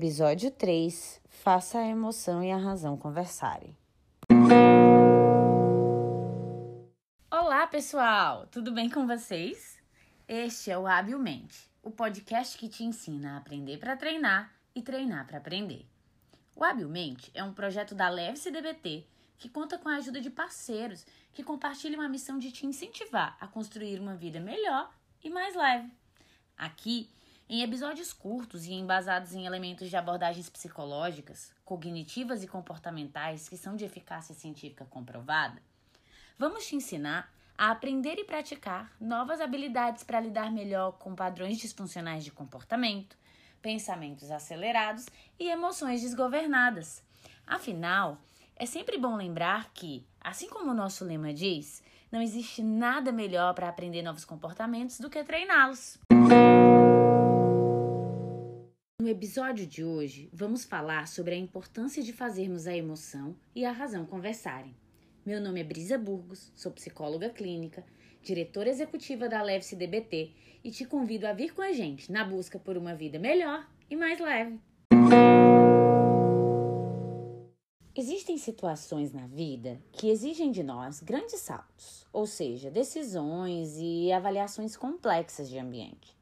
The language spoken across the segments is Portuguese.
Episódio 3 Faça a emoção e a razão conversarem. Olá, pessoal! Tudo bem com vocês? Este é o Habilmente, o podcast que te ensina a aprender para treinar e treinar para aprender. O Habilmente é um projeto da Leve CDBT que conta com a ajuda de parceiros que compartilham a missão de te incentivar a construir uma vida melhor e mais leve. Aqui, em episódios curtos e embasados em elementos de abordagens psicológicas, cognitivas e comportamentais que são de eficácia científica comprovada, vamos te ensinar a aprender e praticar novas habilidades para lidar melhor com padrões disfuncionais de comportamento, pensamentos acelerados e emoções desgovernadas. Afinal, é sempre bom lembrar que, assim como o nosso lema diz, não existe nada melhor para aprender novos comportamentos do que treiná-los. No episódio de hoje, vamos falar sobre a importância de fazermos a emoção e a razão conversarem. Meu nome é Brisa Burgos, sou psicóloga clínica, diretora executiva da Leve CDBT e te convido a vir com a gente na busca por uma vida melhor e mais leve. Existem situações na vida que exigem de nós grandes saltos, ou seja, decisões e avaliações complexas de ambiente.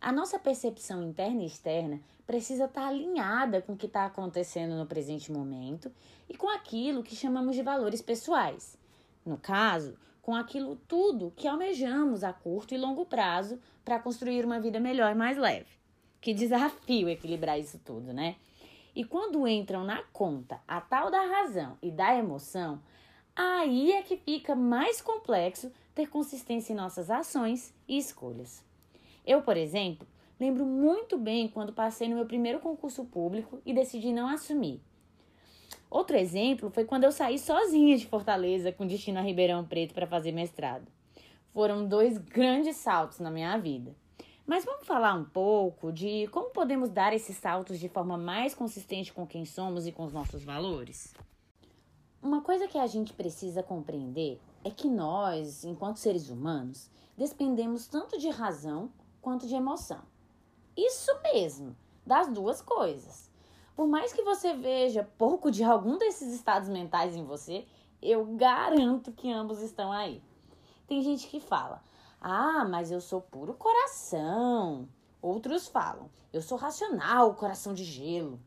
A nossa percepção interna e externa precisa estar alinhada com o que está acontecendo no presente momento e com aquilo que chamamos de valores pessoais. No caso, com aquilo tudo que almejamos a curto e longo prazo para construir uma vida melhor e mais leve. Que desafio equilibrar isso tudo, né? E quando entram na conta a tal da razão e da emoção, aí é que fica mais complexo ter consistência em nossas ações e escolhas. Eu, por exemplo, lembro muito bem quando passei no meu primeiro concurso público e decidi não assumir. Outro exemplo foi quando eu saí sozinha de Fortaleza com destino a Ribeirão Preto para fazer mestrado. Foram dois grandes saltos na minha vida. Mas vamos falar um pouco de como podemos dar esses saltos de forma mais consistente com quem somos e com os nossos valores? Uma coisa que a gente precisa compreender é que nós, enquanto seres humanos, dependemos tanto de razão quanto de emoção. Isso mesmo, das duas coisas. Por mais que você veja pouco de algum desses estados mentais em você, eu garanto que ambos estão aí. Tem gente que fala: ah, mas eu sou puro coração. Outros falam: eu sou racional, coração de gelo.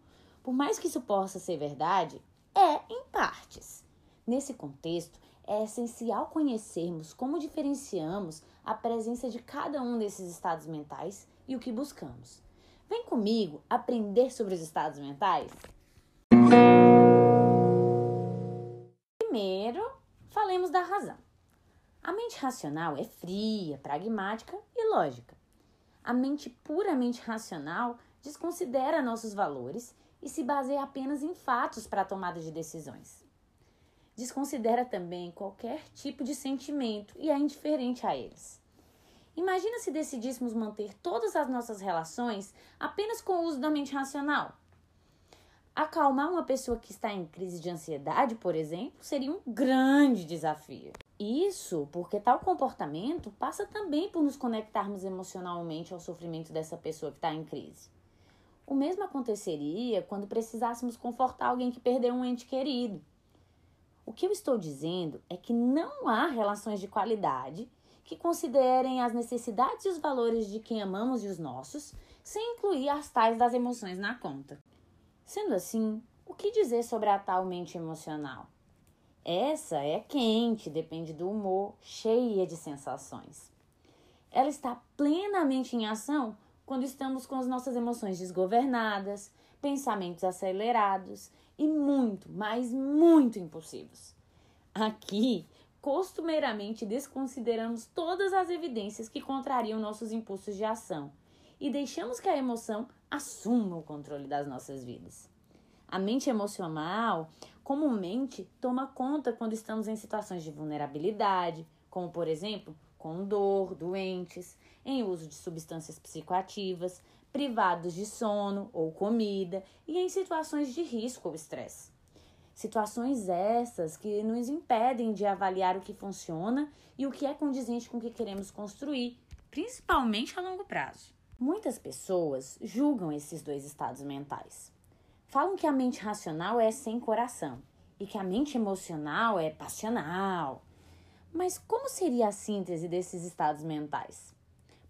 Por mais que isso possa ser verdade, é em partes. Nesse contexto, é essencial conhecermos como diferenciamos a presença de cada um desses estados mentais e o que buscamos. Vem comigo aprender sobre os estados mentais? Primeiro, falemos da razão. A mente racional é fria, pragmática e lógica. A mente puramente racional desconsidera nossos valores e se baseia apenas em fatos para a tomada de decisões. Desconsidera também qualquer tipo de sentimento e é indiferente a eles. Imagina se decidíssemos manter todas as nossas relações apenas com o uso da mente racional. Acalmar uma pessoa que está em crise de ansiedade, por exemplo, seria um grande desafio. Isso porque tal comportamento passa também por nos conectarmos emocionalmente ao sofrimento dessa pessoa que está em crise. O mesmo aconteceria quando precisássemos confortar alguém que perdeu um ente querido. O que eu estou dizendo é que não há relações de qualidade que considerem as necessidades e os valores de quem amamos e os nossos, sem incluir as tais das emoções na conta. Sendo assim, o que dizer sobre a tal mente emocional? Essa é quente, depende do humor, cheia de sensações. Ela está plenamente em ação quando estamos com as nossas emoções desgovernadas, pensamentos acelerados e muito, mas muito impulsivos. Aqui, costumeiramente desconsideramos todas as evidências que contrariam nossos impulsos de ação e deixamos que a emoção assuma o controle das nossas vidas. A mente emocional comumente toma conta quando estamos em situações de vulnerabilidade, como por exemplo, com dor, doentes, em uso de substâncias psicoativas, privados de sono ou comida e em situações de risco ou estresse. Situações essas que nos impedem de avaliar o que funciona e o que é condizente com o que queremos construir, principalmente a longo prazo. Muitas pessoas julgam esses dois estados mentais. Falam que a mente racional é sem coração e que a mente emocional é passional. Mas como seria a síntese desses estados mentais?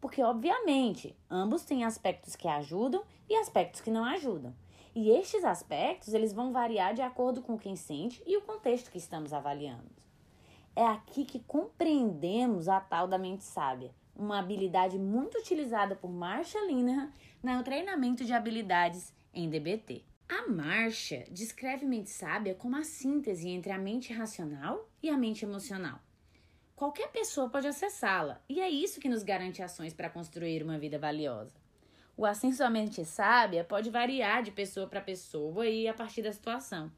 Porque, obviamente, ambos têm aspectos que ajudam e aspectos que não ajudam. E estes aspectos, eles vão variar de acordo com quem sente e o contexto que estamos avaliando. É aqui que compreendemos a tal da mente sábia, uma habilidade muito utilizada por Marsha Linehan no treinamento de habilidades em DBT. A Marcia descreve mente sábia como a síntese entre a mente racional e a mente emocional. Qualquer pessoa pode acessá-la, e é isso que nos garante ações para construir uma vida valiosa. O acesso à mente sábia pode variar de pessoa para pessoa e a partir da situação.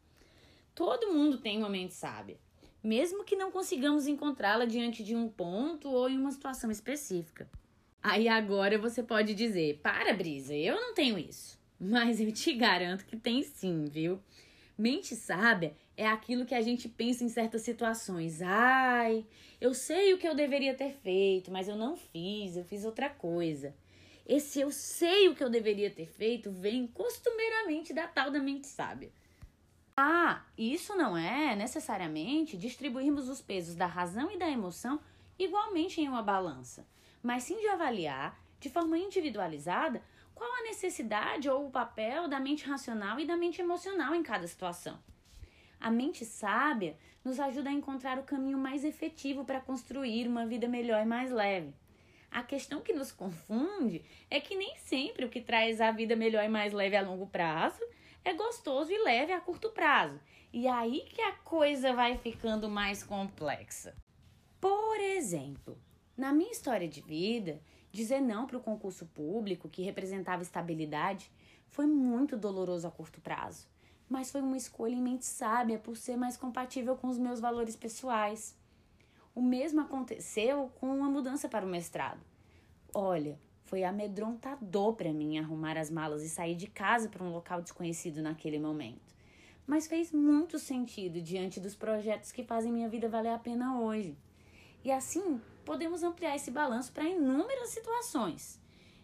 Todo mundo tem uma mente sábia, mesmo que não consigamos encontrá-la diante de um ponto ou em uma situação específica. Aí agora você pode dizer: para, Brisa, eu não tenho isso. Mas eu te garanto que tem sim, viu? Mente sábia é aquilo que a gente pensa em certas situações. Ai, eu sei o que eu deveria ter feito, mas eu não fiz, eu fiz outra coisa. Esse eu sei o que eu deveria ter feito vem costumeiramente da tal da mente sábia. Ah, isso não é necessariamente distribuirmos os pesos da razão e da emoção igualmente em uma balança, mas sim de avaliar, de forma individualizada, qual a necessidade ou o papel da mente racional e da mente emocional em cada situação. A mente sábia nos ajuda a encontrar o caminho mais efetivo para construir uma vida melhor e mais leve. A questão que nos confunde é que nem sempre o que traz a vida melhor e mais leve a longo prazo é gostoso e leve a curto prazo. E aí que a coisa vai ficando mais complexa. Por exemplo, na minha história de vida, Dizer não para o concurso público, que representava estabilidade, foi muito doloroso a curto prazo, mas foi uma escolha em mente sábia por ser mais compatível com os meus valores pessoais. O mesmo aconteceu com a mudança para o mestrado. Olha, foi amedrontador para mim arrumar as malas e sair de casa para um local desconhecido naquele momento. Mas fez muito sentido diante dos projetos que fazem minha vida valer a pena hoje. E assim, podemos ampliar esse balanço para inúmeras situações.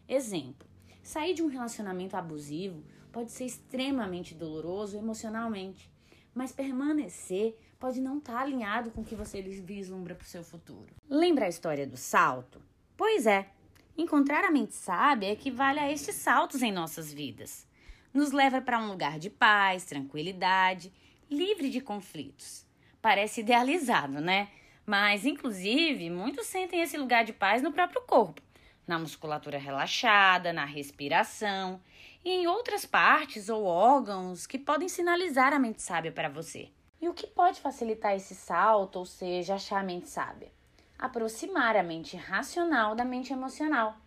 Exemplo: sair de um relacionamento abusivo pode ser extremamente doloroso emocionalmente, mas permanecer pode não estar tá alinhado com o que você vislumbra para o seu futuro. Lembra a história do salto? Pois é, encontrar a mente sábia equivale a estes saltos em nossas vidas. Nos leva para um lugar de paz, tranquilidade, livre de conflitos. Parece idealizado, né? Mas, inclusive, muitos sentem esse lugar de paz no próprio corpo, na musculatura relaxada, na respiração e em outras partes ou órgãos que podem sinalizar a mente sábia para você. E o que pode facilitar esse salto, ou seja, achar a mente sábia? Aproximar a mente racional da mente emocional.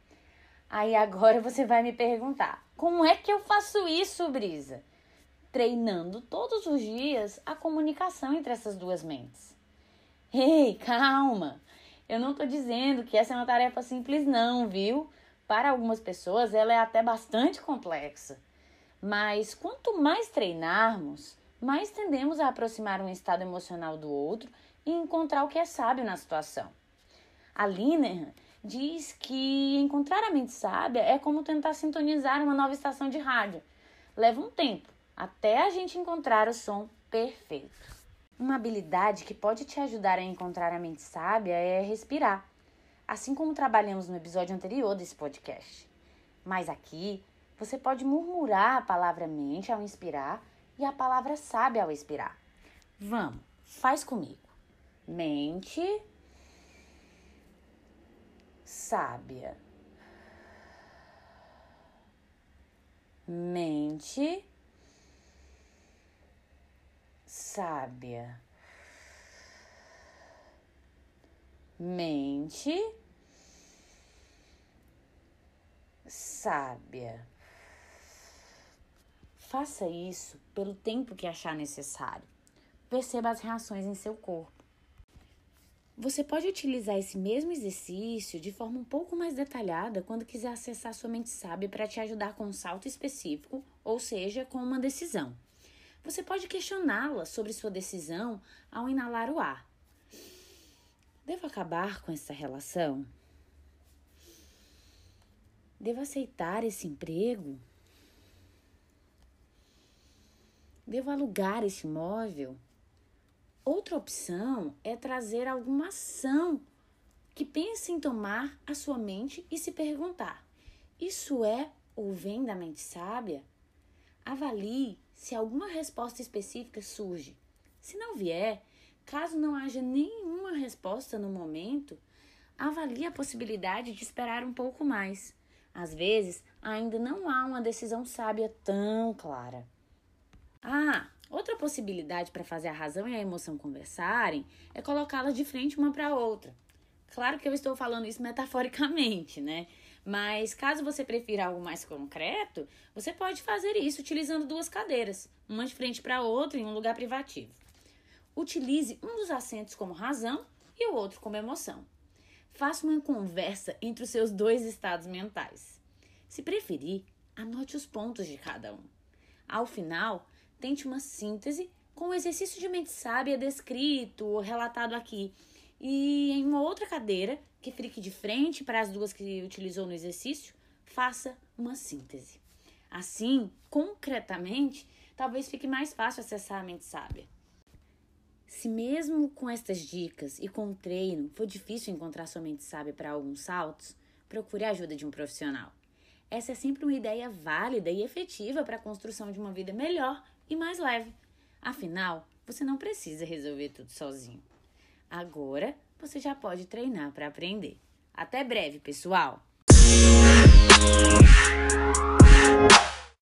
Aí agora você vai me perguntar: como é que eu faço isso, Brisa? Treinando todos os dias a comunicação entre essas duas mentes. Ei, calma! Eu não estou dizendo que essa é uma tarefa simples, não, viu? Para algumas pessoas ela é até bastante complexa. Mas quanto mais treinarmos, mais tendemos a aproximar um estado emocional do outro e encontrar o que é sábio na situação. A Linehan diz que encontrar a mente sábia é como tentar sintonizar uma nova estação de rádio. Leva um tempo até a gente encontrar o som perfeito. Uma habilidade que pode te ajudar a encontrar a mente sábia é respirar, assim como trabalhamos no episódio anterior desse podcast. Mas aqui você pode murmurar a palavra mente ao inspirar e a palavra sábia ao expirar. Vamos, faz comigo. Mente sábia. Mente sábia. Mente sábia. Faça isso pelo tempo que achar necessário. Perceba as reações em seu corpo. Você pode utilizar esse mesmo exercício de forma um pouco mais detalhada quando quiser acessar sua mente sábia para te ajudar com um salto específico, ou seja, com uma decisão. Você pode questioná-la sobre sua decisão ao inalar o ar. Devo acabar com essa relação? Devo aceitar esse emprego? Devo alugar esse imóvel? Outra opção é trazer alguma ação que pense em tomar a sua mente e se perguntar: isso é ou vem da mente sábia? Avalie se alguma resposta específica surge. Se não vier, caso não haja nenhuma resposta no momento, avalie a possibilidade de esperar um pouco mais. Às vezes, ainda não há uma decisão sábia tão clara. Ah, outra possibilidade para fazer a razão e a emoção conversarem é colocá-las de frente uma para a outra. Claro que eu estou falando isso metaforicamente, né? Mas caso você prefira algo mais concreto, você pode fazer isso utilizando duas cadeiras, uma de frente para a outra em um lugar privativo. Utilize um dos assentos como razão e o outro como emoção. Faça uma conversa entre os seus dois estados mentais. Se preferir, anote os pontos de cada um. Ao final, tente uma síntese com o exercício de mente sábia descrito ou relatado aqui e em uma outra cadeira que fique de frente para as duas que utilizou no exercício, faça uma síntese. Assim, concretamente, talvez fique mais fácil acessar a mente sábia. Se mesmo com estas dicas e com o treino for difícil encontrar sua mente sábia para alguns saltos, procure a ajuda de um profissional. Essa é sempre uma ideia válida e efetiva para a construção de uma vida melhor e mais leve. Afinal, você não precisa resolver tudo sozinho. Agora você já pode treinar para aprender. Até breve, pessoal!